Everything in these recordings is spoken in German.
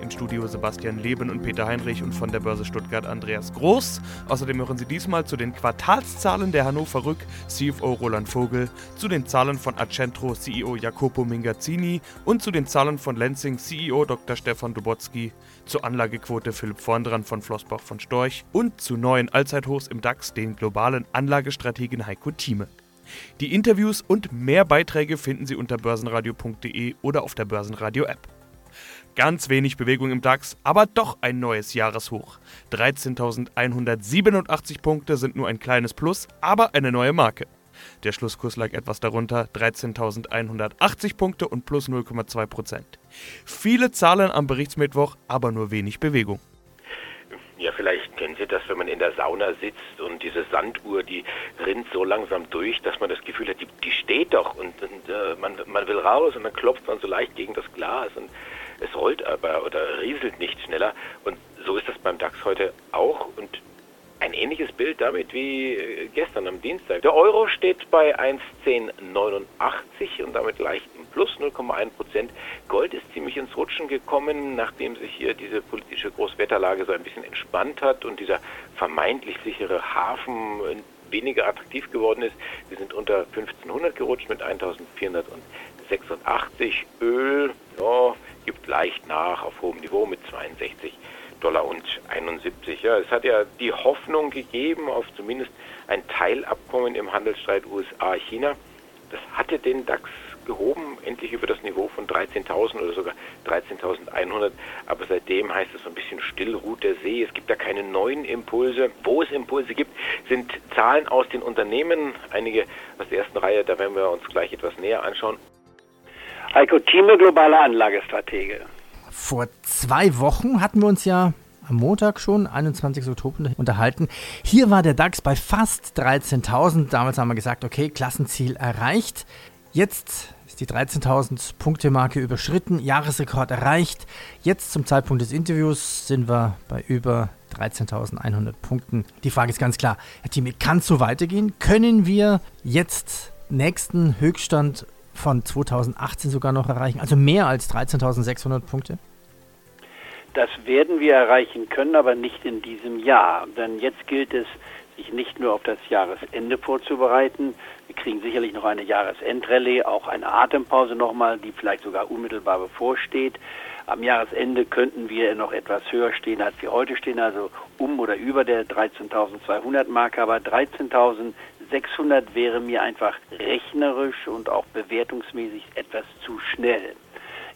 Im Studio Sebastian Leben und Peter Heinrich und von der Börse Stuttgart Andreas Groß. Außerdem hören Sie diesmal zu den Quartalszahlen der Hannover Rück CFO Roland Vogel, zu den Zahlen von Accentro CEO Jacopo Mingazzini und zu den Zahlen von Lenzing CEO Dr. Stefan Dubotzky, zur Anlagequote Philipp Vorndran von Flossbach von Storch und zu neuen Allzeithochs im DAX den globalen Anlagestrategen Heiko Thieme. Die Interviews und mehr Beiträge finden Sie unter börsenradio.de oder auf der Börsenradio-App. Ganz wenig Bewegung im DAX, aber doch ein neues Jahreshoch. 13.187 Punkte sind nur ein kleines Plus, aber eine neue Marke. Der Schlusskurs lag etwas darunter, 13.180 Punkte und plus 0,2 Prozent. Viele Zahlen am Berichtsmittwoch, aber nur wenig Bewegung. Ja, vielleicht kennen Sie das, wenn man in der Sauna sitzt und diese Sanduhr, die rinnt so langsam durch, dass man das Gefühl hat, die, die steht doch und, und äh, man, man will raus und dann klopft man so leicht gegen das Glas und es rollt aber oder rieselt nicht schneller. Und so ist das beim DAX heute auch. Und ein ähnliches Bild damit wie äh, gestern am Dienstag. Der Euro steht bei 1,1089 und damit leicht im Plus 0,1 Prozent. Gold ist ziemlich ins Rutschen gekommen, nachdem sich hier diese politische Großwetterlage so ein bisschen entspannt hat und dieser vermeintlich sichere Hafen weniger attraktiv geworden ist. Wir sind unter 1500 gerutscht mit 1486. Öl, ja, gibt leicht nach auf hohem Niveau mit 62 Dollar und 71. Ja, es hat ja die Hoffnung gegeben auf zumindest ein Teilabkommen im Handelsstreit USA-China. Das hatte den DAX gehoben, endlich über das Niveau von 13.000 oder sogar 13.100. Aber seitdem heißt es so ein bisschen still ruht der See. Es gibt da keine neuen Impulse. Wo es Impulse gibt, sind Zahlen aus den Unternehmen. Einige aus der ersten Reihe, da werden wir uns gleich etwas näher anschauen. Heiko Thieme, globaler Anlagestratege. Vor zwei Wochen hatten wir uns ja am Montag schon, 21. Oktober, unterhalten. Hier war der DAX bei fast 13.000. Damals haben wir gesagt, okay, Klassenziel erreicht. Jetzt ist die 13.000 Punkte Marke überschritten, Jahresrekord erreicht. Jetzt zum Zeitpunkt des Interviews sind wir bei über 13.100 Punkten. Die Frage ist ganz klar, Herr Thieme, kann es so weitergehen? Können wir jetzt nächsten Höchststand von 2018 sogar noch erreichen, also mehr als 13.600 Punkte? Das werden wir erreichen können, aber nicht in diesem Jahr. Denn jetzt gilt es, sich nicht nur auf das Jahresende vorzubereiten. Wir kriegen sicherlich noch eine Jahresendrallye, auch eine Atempause nochmal, die vielleicht sogar unmittelbar bevorsteht. Am Jahresende könnten wir noch etwas höher stehen, als wir heute stehen, also um oder über der 13.200 Marke, aber 13.000 600 wäre mir einfach rechnerisch und auch bewertungsmäßig etwas zu schnell.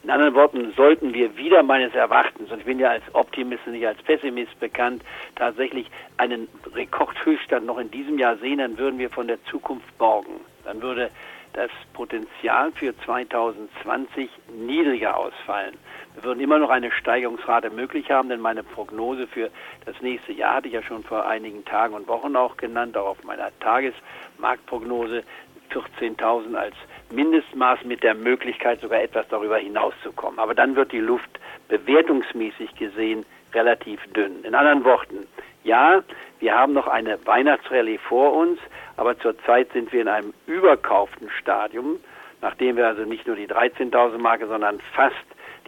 In anderen Worten, sollten wir wieder meines Erachtens, und ich bin ja als Optimist und nicht als Pessimist bekannt, tatsächlich einen Rekordhöchststand noch in diesem Jahr sehen, dann würden wir von der Zukunft borgen. Dann würde das Potenzial für 2020 niedriger ausfallen. Wir würden immer noch eine Steigerungsrate möglich haben, denn meine Prognose für das nächste Jahr hatte ich ja schon vor einigen Tagen und Wochen auch genannt, auch auf meiner Tagesmarktprognose 14.000 als Mindestmaß mit der Möglichkeit sogar etwas darüber hinauszukommen. Aber dann wird die Luft bewertungsmäßig gesehen relativ dünn. In anderen Worten, ja, wir haben noch eine Weihnachtsrallye vor uns, aber zurzeit sind wir in einem überkauften Stadium, nachdem wir also nicht nur die 13.000 Marke, sondern fast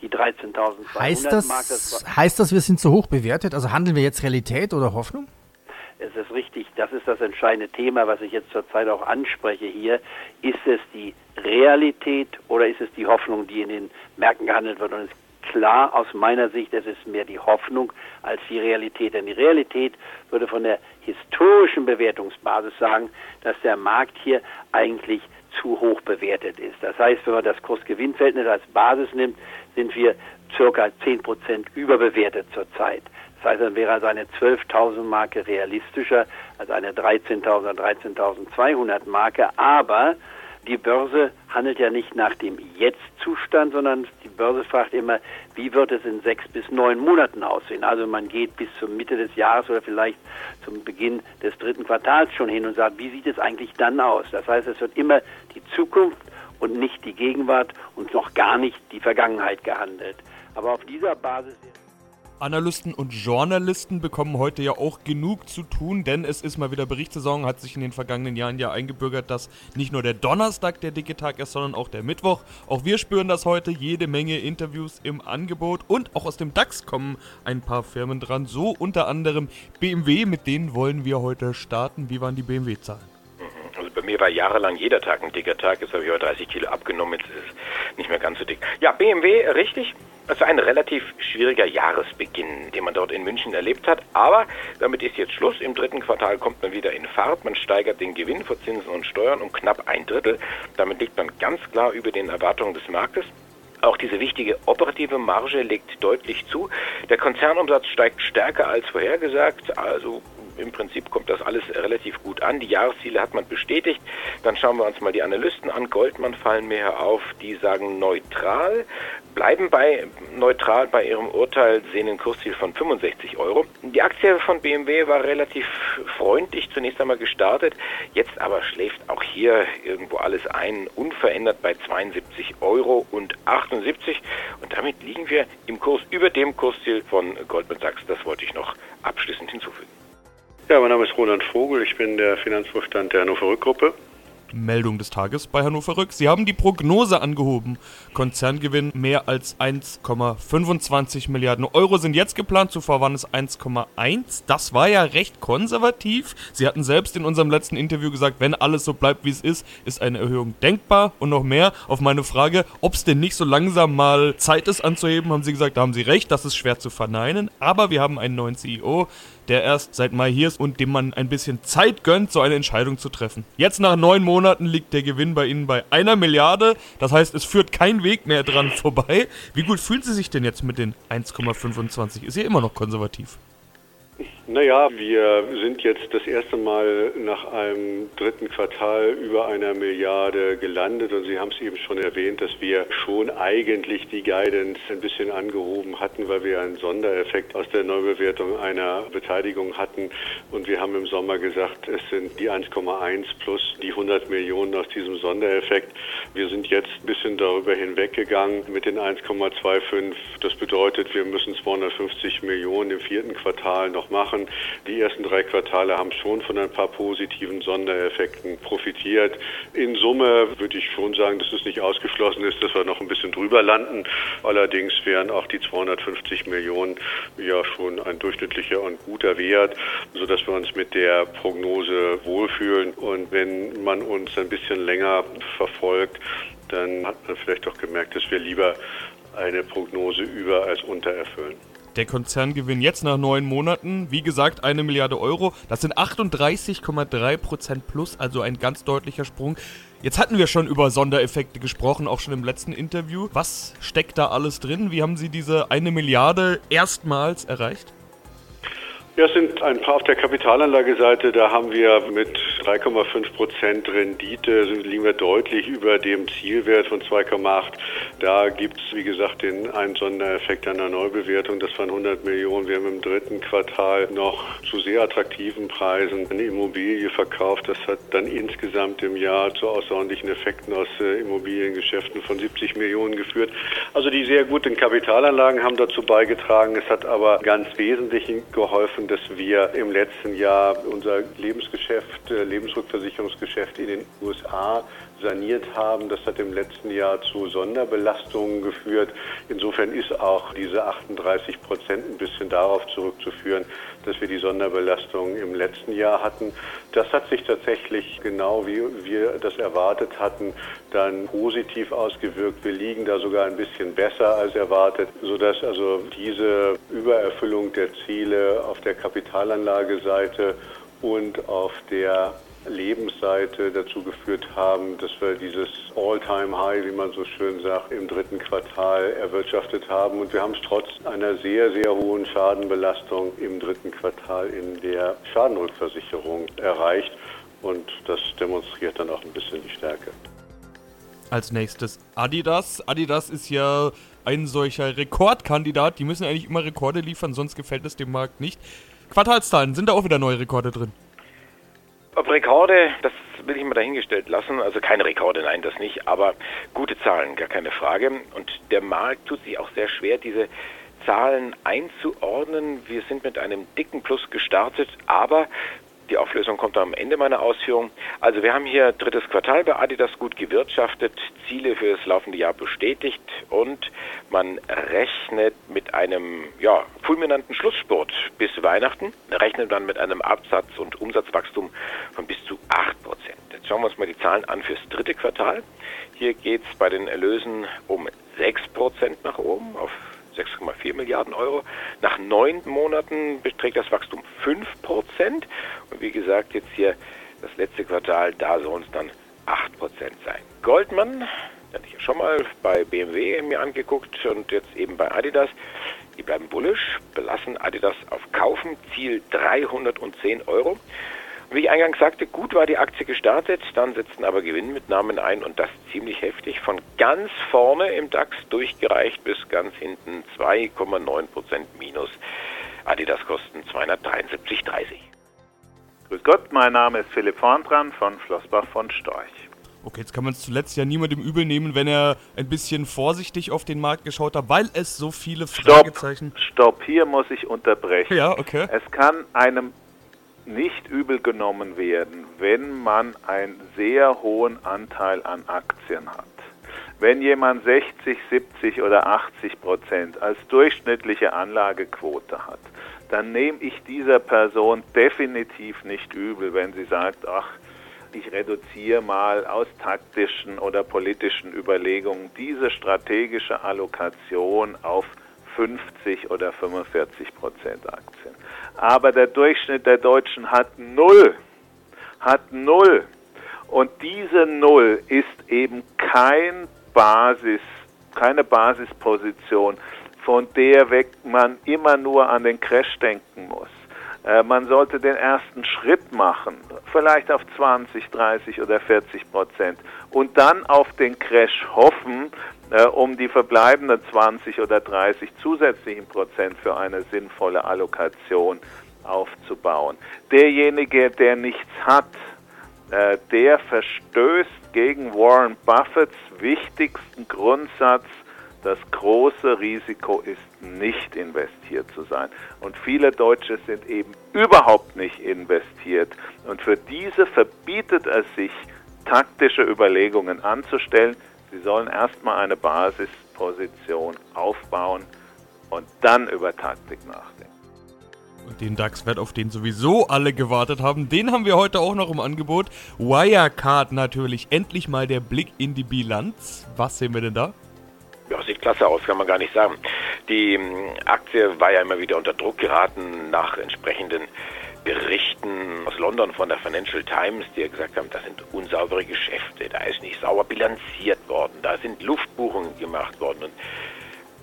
die 13.200 heißt das, Mark. Das heißt das, wir sind zu hoch bewertet? Also handeln wir jetzt Realität oder Hoffnung? Es ist richtig, das ist das entscheidende Thema, was ich jetzt zurzeit auch anspreche hier. Ist es die Realität oder ist es die Hoffnung, die in den Märkten gehandelt wird? Und es ist klar aus meiner Sicht, es ist mehr die Hoffnung als die Realität. Denn die Realität würde von der historischen Bewertungsbasis sagen, dass der Markt hier eigentlich zu hoch bewertet ist. Das heißt, wenn man das Kurs-Gewinn-Verhältnis als Basis nimmt, sind wir circa 10 Prozent überbewertet zurzeit. Das heißt, dann wäre also eine 12.000 Marke realistischer als eine 13.000 oder 13.200 Marke. Aber die Börse handelt ja nicht nach dem Jetzt-Zustand, sondern die Börse fragt immer, wie wird es in sechs bis neun Monaten aussehen? Also man geht bis zur Mitte des Jahres oder vielleicht zum Beginn des dritten Quartals schon hin und sagt, wie sieht es eigentlich dann aus? Das heißt, es wird immer die Zukunft und nicht die Gegenwart und noch gar nicht die Vergangenheit gehandelt. Aber auf dieser Basis Analysten und Journalisten bekommen heute ja auch genug zu tun, denn es ist mal wieder Berichtssaison, hat sich in den vergangenen Jahren ja eingebürgert, dass nicht nur der Donnerstag der dicke Tag ist, sondern auch der Mittwoch. Auch wir spüren das heute, jede Menge Interviews im Angebot und auch aus dem DAX kommen ein paar Firmen dran, so unter anderem BMW, mit denen wollen wir heute starten. Wie waren die BMW-Zahlen? Also bei mir war jahrelang jeder Tag ein dicker Tag. Jetzt habe ich aber 30 Kilo abgenommen. Jetzt ist es nicht mehr ganz so dick. Ja, BMW, richtig. Also ein relativ schwieriger Jahresbeginn, den man dort in München erlebt hat. Aber damit ist jetzt Schluss. Im dritten Quartal kommt man wieder in Fahrt. Man steigert den Gewinn vor Zinsen und Steuern um knapp ein Drittel. Damit liegt man ganz klar über den Erwartungen des Marktes. Auch diese wichtige operative Marge legt deutlich zu. Der Konzernumsatz steigt stärker als vorhergesagt. Also im Prinzip kommt das alles relativ gut an. Die Jahresziele hat man bestätigt. Dann schauen wir uns mal die Analysten an. Goldman fallen mir auf, die sagen neutral bleiben bei neutral bei ihrem Urteil, sehen ein Kursziel von 65 Euro. Die Aktie von BMW war relativ freundlich zunächst einmal gestartet, jetzt aber schläft auch hier irgendwo alles ein, unverändert bei 72 Euro und 78 und damit liegen wir im Kurs über dem Kursziel von Goldman Sachs. Das wollte ich noch abschließend hinzufügen. Ja, mein Name ist Roland Vogel, ich bin der Finanzvorstand der Hannover Rückgruppe. Meldung des Tages bei Hannover Rück. Sie haben die Prognose angehoben. Konzerngewinn mehr als 1,25 Milliarden Euro sind jetzt geplant. Zuvor waren es 1,1. Das war ja recht konservativ. Sie hatten selbst in unserem letzten Interview gesagt, wenn alles so bleibt, wie es ist, ist eine Erhöhung denkbar. Und noch mehr auf meine Frage, ob es denn nicht so langsam mal Zeit ist anzuheben, haben Sie gesagt, da haben Sie recht, das ist schwer zu verneinen. Aber wir haben einen neuen CEO der erst seit Mai hier ist und dem man ein bisschen Zeit gönnt, so eine Entscheidung zu treffen. Jetzt nach neun Monaten liegt der Gewinn bei Ihnen bei einer Milliarde. Das heißt, es führt kein Weg mehr dran vorbei. Wie gut fühlen Sie sich denn jetzt mit den 1,25? Ist ja immer noch konservativ. Naja, wir sind jetzt das erste Mal nach einem dritten Quartal über einer Milliarde gelandet und Sie haben es eben schon erwähnt, dass wir schon eigentlich die Guidance ein bisschen angehoben hatten, weil wir einen Sondereffekt aus der Neubewertung einer Beteiligung hatten und wir haben im Sommer gesagt, es sind die 1,1 plus die 100 Millionen aus diesem Sondereffekt. Wir sind jetzt ein bisschen darüber hinweggegangen mit den 1,25. Das bedeutet, wir müssen 250 Millionen im vierten Quartal noch machen machen. Die ersten drei Quartale haben schon von ein paar positiven Sondereffekten profitiert. In Summe würde ich schon sagen, dass es nicht ausgeschlossen ist, dass wir noch ein bisschen drüber landen. Allerdings wären auch die 250 Millionen ja schon ein durchschnittlicher und guter Wert, sodass wir uns mit der Prognose wohlfühlen. Und wenn man uns ein bisschen länger verfolgt, dann hat man vielleicht auch gemerkt, dass wir lieber eine Prognose über als unter erfüllen. Der Konzerngewinn jetzt nach neun Monaten, wie gesagt, eine Milliarde Euro. Das sind 38,3 Prozent plus, also ein ganz deutlicher Sprung. Jetzt hatten wir schon über Sondereffekte gesprochen, auch schon im letzten Interview. Was steckt da alles drin? Wie haben Sie diese eine Milliarde erstmals erreicht? Ja, es sind ein paar auf der Kapitalanlageseite. Da haben wir mit 3,5 Prozent Rendite, liegen wir deutlich über dem Zielwert von 2,8. Da gibt es, wie gesagt, den einen Sondereffekt der Neubewertung. Das waren 100 Millionen. Wir haben im dritten Quartal noch zu sehr attraktiven Preisen eine Immobilie verkauft. Das hat dann insgesamt im Jahr zu außerordentlichen Effekten aus äh, Immobiliengeschäften von 70 Millionen geführt. Also die sehr guten Kapitalanlagen haben dazu beigetragen. Es hat aber ganz wesentlich geholfen, machen, dass wir im letzten Jahr unser Lebensgeschäft, äh, Lebensrückversicherungsgeschäft in den USA saniert haben. Das hat im letzten Jahr zu Sonderbelastungen geführt. Insofern ist auch diese 38 Prozent ein bisschen darauf zurückzuführen, dass wir die Sonderbelastung im letzten Jahr hatten. Das hat sich tatsächlich genau wie wir das erwartet hatten, dann positiv ausgewirkt. Wir liegen da sogar ein bisschen besser als erwartet, sodass also diese Übererfüllung der Ziele auf der Kapitalanlageseite und auf der Lebensseite dazu geführt haben, dass wir dieses All-Time-High, wie man so schön sagt, im dritten Quartal erwirtschaftet haben. Und wir haben es trotz einer sehr, sehr hohen Schadenbelastung im dritten Quartal in der Schadenrückversicherung erreicht. Und das demonstriert dann auch ein bisschen die Stärke. Als nächstes Adidas. Adidas ist ja ein solcher Rekordkandidat. Die müssen eigentlich immer Rekorde liefern, sonst gefällt es dem Markt nicht. Quartalszahlen, sind da auch wieder neue Rekorde drin? Ob Rekorde, das will ich mal dahingestellt lassen. Also keine Rekorde, nein, das nicht, aber gute Zahlen, gar keine Frage. Und der Markt tut sich auch sehr schwer, diese Zahlen einzuordnen. Wir sind mit einem dicken Plus gestartet, aber die Auflösung kommt am Ende meiner Ausführung. Also wir haben hier drittes Quartal bei Adidas gut gewirtschaftet, Ziele für das laufende Jahr bestätigt und man rechnet mit einem ja, fulminanten Schlusssport bis Weihnachten, rechnet dann mit einem Absatz- und Umsatzwachstum von bis zu 8 Prozent. Jetzt schauen wir uns mal die Zahlen an fürs dritte Quartal. Hier geht es bei den Erlösen um 6 Prozent nach oben auf 6,4 Milliarden Euro. Nach neun Monaten beträgt das Wachstum 5 Prozent. Und wie gesagt, jetzt hier das letzte Quartal, da sollen es dann 8 Prozent sein. Goldman, hatte ich ja schon mal bei BMW mir angeguckt und jetzt eben bei Adidas. Die bleiben bullisch, belassen Adidas auf Kaufen, Ziel 310 Euro. Wie ich eingangs sagte, gut war die Aktie gestartet, dann setzten aber Gewinnmitnahmen ein und das ziemlich heftig. Von ganz vorne im DAX durchgereicht bis ganz hinten 2,9 Prozent minus. Adidas kosten 273,30. Grüß Gott, mein Name ist Philipp Vorntran von Flossbach von Storch. Okay, jetzt kann man es zuletzt ja niemandem übel nehmen, wenn er ein bisschen vorsichtig auf den Markt geschaut hat, weil es so viele Fragezeichen. Stopp, stopp, hier muss ich unterbrechen. Ja, okay. Es kann einem nicht übel genommen werden, wenn man einen sehr hohen Anteil an Aktien hat. Wenn jemand 60, 70 oder 80 Prozent als durchschnittliche Anlagequote hat, dann nehme ich dieser Person definitiv nicht übel, wenn sie sagt, ach, ich reduziere mal aus taktischen oder politischen Überlegungen diese strategische Allokation auf 50 oder 45 Prozent Aktien. Aber der Durchschnitt der Deutschen hat null, hat null. Und diese Null ist eben kein Basis, keine Basisposition, von der weg man immer nur an den Crash denken muss. Äh, man sollte den ersten Schritt machen, vielleicht auf 20, 30 oder 40 Prozent und dann auf den Crash hoffen, äh, um die verbleibenden 20 oder 30 zusätzlichen Prozent für eine sinnvolle Allokation aufzubauen. Derjenige, der nichts hat, äh, der verstößt gegen Warren Buffetts wichtigsten Grundsatz, das große Risiko ist nicht investiert zu sein. Und viele Deutsche sind eben überhaupt nicht investiert. Und für diese verbietet es sich, taktische Überlegungen anzustellen. Sie sollen erstmal eine Basisposition aufbauen und dann über Taktik nachdenken. Und den DAX-Wert, auf den sowieso alle gewartet haben, den haben wir heute auch noch im Angebot. Wirecard natürlich, endlich mal der Blick in die Bilanz. Was sehen wir denn da? Klasse aus, kann man gar nicht sagen. Die ähm, Aktie war ja immer wieder unter Druck geraten nach entsprechenden Berichten aus London von der Financial Times, die ja gesagt haben, das sind unsaubere Geschäfte, da ist nicht sauber bilanziert worden, da sind Luftbuchungen gemacht worden. Und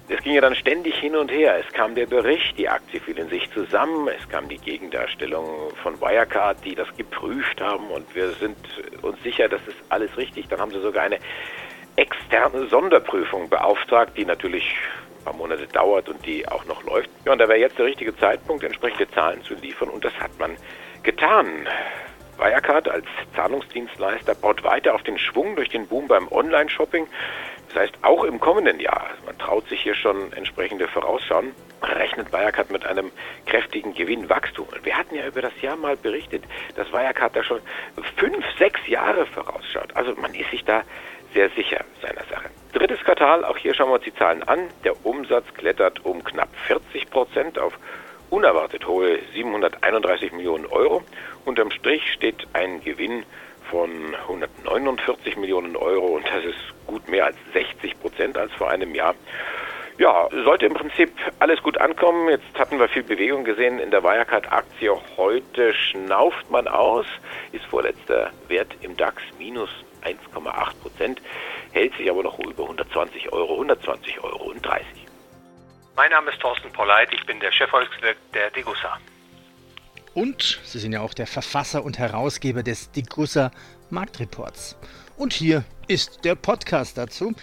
es ging ja dann ständig hin und her. Es kam der Bericht, die Aktie fiel in sich zusammen, es kam die Gegendarstellung von Wirecard, die das geprüft haben und wir sind uns sicher, das ist alles richtig. Dann haben sie sogar eine externe Sonderprüfung beauftragt, die natürlich ein paar Monate dauert und die auch noch läuft. Ja, und da wäre jetzt der richtige Zeitpunkt, entsprechende Zahlen zu liefern und das hat man getan. Wirecard als Zahlungsdienstleister baut weiter auf den Schwung durch den Boom beim Online-Shopping. Das heißt, auch im kommenden Jahr, also man traut sich hier schon entsprechende Vorausschauen, rechnet Wirecard mit einem kräftigen Gewinnwachstum. Und wir hatten ja über das Jahr mal berichtet, dass Wirecard da schon fünf, sechs Jahre vorausschaut. Also man ist sich da sehr sicher seiner Sache. Drittes Quartal, auch hier schauen wir uns die Zahlen an. Der Umsatz klettert um knapp 40 Prozent auf unerwartet hohe 731 Millionen Euro. Unterm Strich steht ein Gewinn von 149 Millionen Euro und das ist gut mehr als 60 Prozent als vor einem Jahr. Ja, sollte im Prinzip alles gut ankommen. Jetzt hatten wir viel Bewegung gesehen in der Wirecard-Aktie. Heute schnauft man aus, ist vorletzter Wert im DAX minus 1,8 Prozent, hält sich aber noch über 120 Euro, 120 Euro und 30. Mein Name ist Thorsten Polleit, ich bin der Chefvolkswirt der Degussa. Und Sie sind ja auch der Verfasser und Herausgeber des Degussa Marktreports. Und hier ist der Podcast dazu.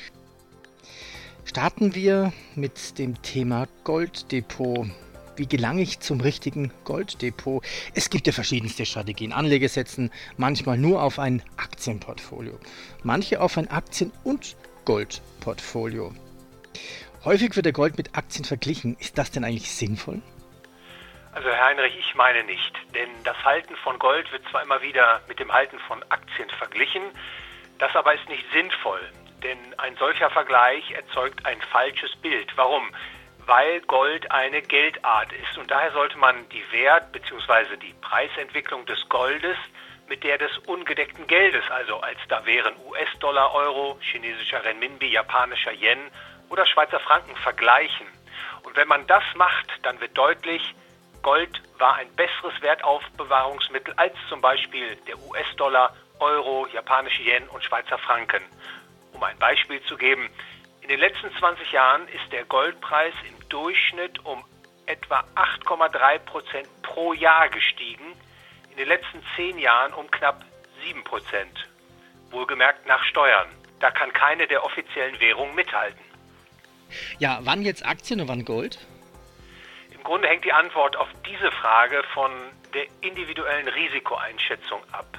Starten wir mit dem Thema Golddepot. Wie gelange ich zum richtigen Golddepot? Es gibt ja verschiedenste Strategien. Anleger setzen manchmal nur auf ein Aktienportfolio, manche auf ein Aktien- und Goldportfolio. Häufig wird der Gold mit Aktien verglichen. Ist das denn eigentlich sinnvoll? Also Herr Heinrich, ich meine nicht, denn das Halten von Gold wird zwar immer wieder mit dem Halten von Aktien verglichen, das aber ist nicht sinnvoll, denn ein solcher Vergleich erzeugt ein falsches Bild. Warum? Weil Gold eine Geldart ist und daher sollte man die Wert- bzw. die Preisentwicklung des Goldes mit der des ungedeckten Geldes, also als da wären US-Dollar, Euro, chinesischer Renminbi, japanischer Yen oder Schweizer Franken vergleichen. Und wenn man das macht, dann wird deutlich, Gold war ein besseres Wertaufbewahrungsmittel als zum Beispiel der US-Dollar, Euro, japanische Yen und Schweizer Franken. Um ein Beispiel zu geben, in den letzten 20 Jahren ist der Goldpreis im Durchschnitt um etwa 8,3 Prozent pro Jahr gestiegen, in den letzten 10 Jahren um knapp 7 Prozent. Wohlgemerkt nach Steuern. Da kann keine der offiziellen Währungen mithalten. Ja, wann jetzt Aktien und wann Gold? Grunde hängt die Antwort auf diese Frage von der individuellen Risikoeinschätzung ab.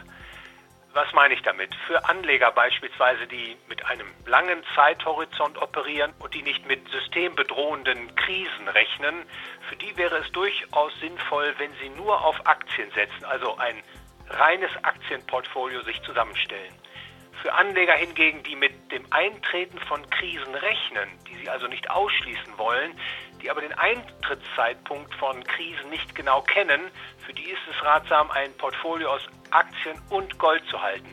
Was meine ich damit? Für Anleger beispielsweise, die mit einem langen Zeithorizont operieren und die nicht mit systembedrohenden Krisen rechnen, für die wäre es durchaus sinnvoll, wenn sie nur auf Aktien setzen, also ein reines Aktienportfolio sich zusammenstellen. Für Anleger hingegen, die mit dem Eintreten von Krisen rechnen, die sie also nicht ausschließen wollen, die aber den Eintrittszeitpunkt von Krisen nicht genau kennen, für die ist es ratsam, ein Portfolio aus Aktien und Gold zu halten.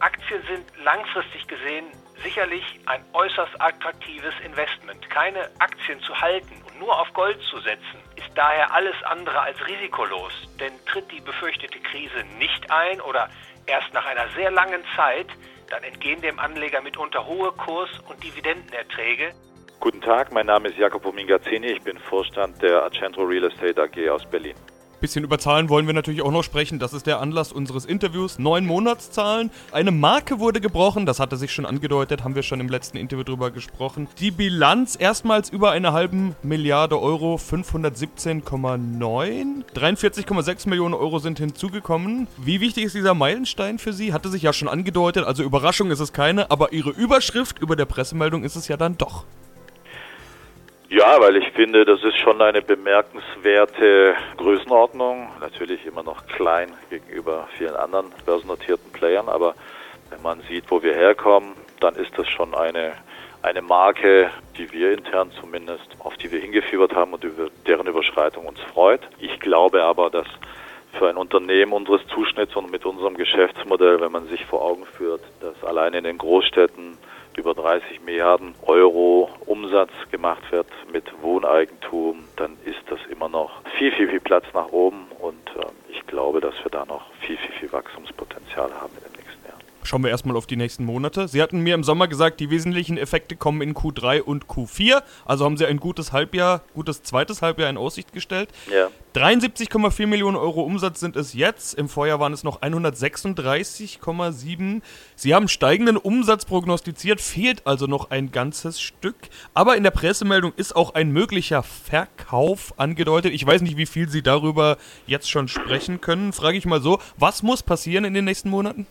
Aktien sind langfristig gesehen sicherlich ein äußerst attraktives Investment. Keine Aktien zu halten und nur auf Gold zu setzen, ist daher alles andere als risikolos. Denn tritt die befürchtete Krise nicht ein oder erst nach einer sehr langen Zeit, dann entgehen dem Anleger mitunter hohe Kurs- und Dividendenerträge, Guten Tag, mein Name ist Jacopo Mingazzini, ich bin Vorstand der Accentro Real Estate AG aus Berlin. Bisschen über Zahlen wollen wir natürlich auch noch sprechen. Das ist der Anlass unseres Interviews. Neun Monatszahlen. Eine Marke wurde gebrochen. Das hatte sich schon angedeutet. Haben wir schon im letzten Interview drüber gesprochen. Die Bilanz erstmals über eine halben Milliarde Euro. 517,9. 43,6 Millionen Euro sind hinzugekommen. Wie wichtig ist dieser Meilenstein für Sie? Hatte sich ja schon angedeutet. Also Überraschung ist es keine. Aber Ihre Überschrift über der Pressemeldung ist es ja dann doch. Ja, weil ich finde, das ist schon eine bemerkenswerte Größenordnung. Natürlich immer noch klein gegenüber vielen anderen börsennotierten Playern, aber wenn man sieht, wo wir herkommen, dann ist das schon eine, eine Marke, die wir intern zumindest, auf die wir hingefiebert haben und über deren Überschreitung uns freut. Ich glaube aber, dass für ein Unternehmen unseres Zuschnitts und mit unserem Geschäftsmodell, wenn man sich vor Augen führt, dass allein in den Großstädten über 30 Milliarden Euro Umsatz gemacht wird mit Wohneigentum, dann ist das immer noch viel, viel, viel Platz nach oben und äh, ich glaube, dass wir da noch viel, viel, viel Wachstumspotenzial haben. Schauen wir erstmal auf die nächsten Monate. Sie hatten mir im Sommer gesagt, die wesentlichen Effekte kommen in Q3 und Q4. Also haben Sie ein gutes Halbjahr, gutes zweites Halbjahr in Aussicht gestellt. Ja. 73,4 Millionen Euro Umsatz sind es jetzt. Im Vorjahr waren es noch 136,7. Sie haben steigenden Umsatz prognostiziert, fehlt also noch ein ganzes Stück. Aber in der Pressemeldung ist auch ein möglicher Verkauf angedeutet. Ich weiß nicht, wie viel Sie darüber jetzt schon sprechen können. Frage ich mal so, was muss passieren in den nächsten Monaten?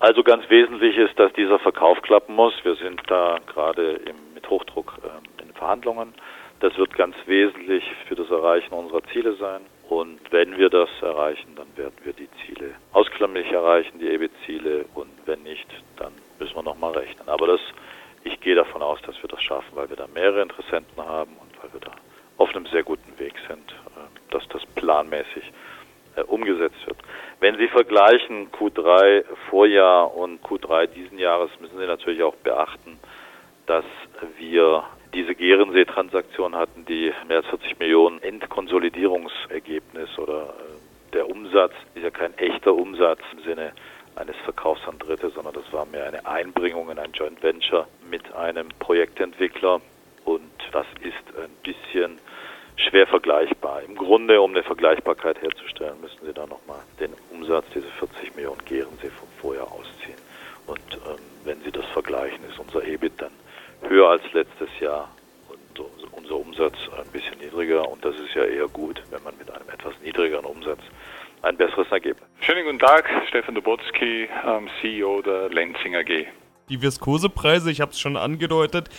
Also ganz wesentlich ist, dass dieser Verkauf klappen muss. Wir sind da gerade mit Hochdruck äh, in Verhandlungen. Das wird ganz wesentlich für das Erreichen unserer Ziele sein. Und wenn wir das erreichen, dann werden wir die Ziele auskömmlich erreichen, die EBIT-Ziele. Und wenn nicht, dann müssen wir nochmal rechnen. Aber das, ich gehe davon aus, dass wir das schaffen, weil wir da mehrere Interessenten haben und weil wir da auf einem sehr guten Weg sind, äh, dass das planmäßig umgesetzt wird. Wenn Sie vergleichen Q3 Vorjahr und Q3 diesen Jahres, müssen Sie natürlich auch beachten, dass wir diese Gerensee-Transaktion hatten, die mehr als 40 Millionen Endkonsolidierungsergebnis oder äh, der Umsatz ist ja kein echter Umsatz im Sinne eines Verkaufs an Dritte, sondern das war mehr eine Einbringung in ein Joint Venture mit einem Projektentwickler und das ist ein bisschen schwer vergleichbar. Im Grunde, um eine Vergleichbarkeit herzustellen, müssen Sie da nochmal den Umsatz, diese 40 Millionen Gerensee vom Vorjahr ausziehen. Und ähm, wenn Sie das vergleichen, ist unser EBIT dann höher als letztes Jahr und unser Umsatz ein bisschen niedriger und das ist ja eher gut, wenn man mit einem etwas niedrigeren Umsatz ein besseres Ergebnis. Schönen guten Tag, Stefan Dubotzky, ähm, CEO der Lenzing AG. Die Viskosepreise, ich habe es schon angedeutet,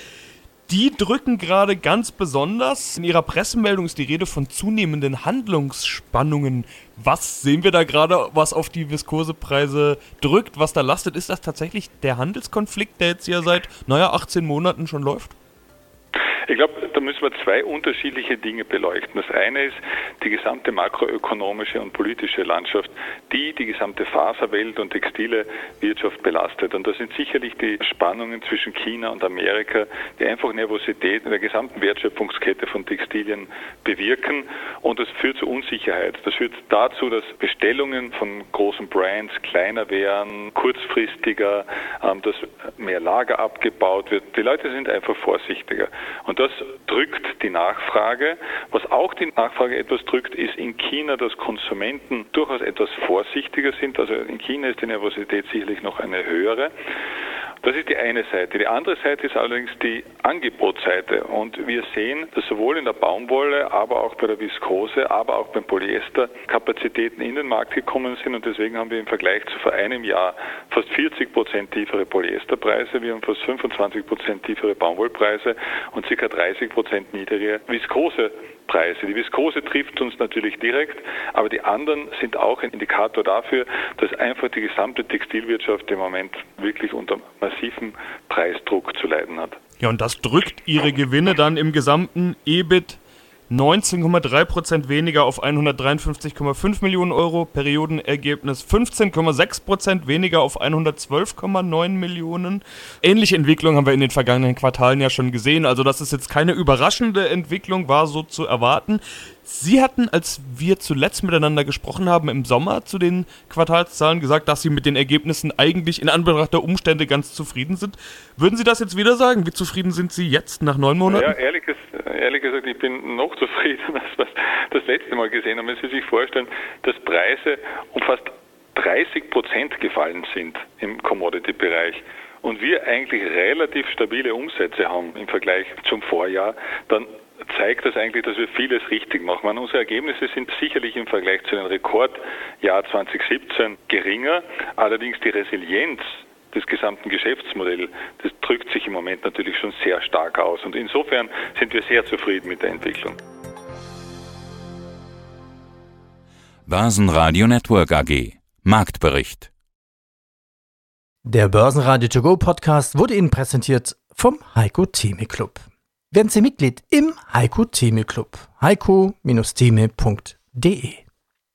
die drücken gerade ganz besonders. In ihrer Pressemeldung ist die Rede von zunehmenden Handlungsspannungen. Was sehen wir da gerade, was auf die Viskosepreise drückt, was da lastet? Ist das tatsächlich der Handelskonflikt, der jetzt ja seit, naja, 18 Monaten schon läuft? Ich glaube, müssen wir zwei unterschiedliche Dinge beleuchten. Das eine ist die gesamte makroökonomische und politische Landschaft, die die gesamte Faserwelt und textile Wirtschaft belastet. Und das sind sicherlich die Spannungen zwischen China und Amerika, die einfach Nervosität in der gesamten Wertschöpfungskette von Textilien bewirken. Und das führt zu Unsicherheit. Das führt dazu, dass Bestellungen von großen Brands kleiner werden, kurzfristiger, ähm, dass mehr Lager abgebaut wird. Die Leute sind einfach vorsichtiger. Und das drückt die Nachfrage. Was auch die Nachfrage etwas drückt, ist in China, dass Konsumenten durchaus etwas vorsichtiger sind. Also in China ist die Nervosität sicherlich noch eine höhere. Das ist die eine Seite. Die andere Seite ist allerdings die Angebotsseite. Und wir sehen, dass sowohl in der Baumwolle, aber auch bei der Viskose, aber auch beim Polyester Kapazitäten in den Markt gekommen sind. Und deswegen haben wir im Vergleich zu vor einem Jahr fast 40 Prozent tiefere Polyesterpreise. Wir haben fast 25 Prozent tiefere Baumwollpreise und ca. 30 Prozent niedrigere Viskose Preise. Die Viskose trifft uns natürlich direkt, aber die anderen sind auch ein Indikator dafür, dass einfach die gesamte Textilwirtschaft im Moment wirklich unter massivem Preisdruck zu leiden hat. Ja, und das drückt ihre Gewinne dann im gesamten EBIT 19,3% weniger auf 153,5 Millionen Euro, Periodenergebnis 15,6% weniger auf 112,9 Millionen. Ähnliche Entwicklung haben wir in den vergangenen Quartalen ja schon gesehen, also das ist jetzt keine überraschende Entwicklung, war so zu erwarten. Sie hatten, als wir zuletzt miteinander gesprochen haben, im Sommer zu den Quartalszahlen gesagt, dass Sie mit den Ergebnissen eigentlich in Anbetracht der Umstände ganz zufrieden sind. Würden Sie das jetzt wieder sagen? Wie zufrieden sind Sie jetzt nach neun Monaten? Ja, ehrlich, ehrlich gesagt, ich bin noch zufriedener, als was das letzte Mal gesehen haben. Wenn Sie sich vorstellen, dass Preise um fast 30 Prozent gefallen sind im Commodity-Bereich und wir eigentlich relativ stabile Umsätze haben im Vergleich zum Vorjahr, dann zeigt das eigentlich, dass wir vieles richtig machen. Meine, unsere Ergebnisse sind sicherlich im Vergleich zu dem Rekordjahr 2017 geringer, allerdings die Resilienz des gesamten Geschäftsmodells, das drückt sich im Moment natürlich schon sehr stark aus. Und insofern sind wir sehr zufrieden mit der Entwicklung. Börsenradio Network AG Marktbericht Der Börsenradio To Go Podcast wurde Ihnen präsentiert vom Heiko Theme Club. Werden Sie Mitglied im Heiko Theme Club. heiko-theme.de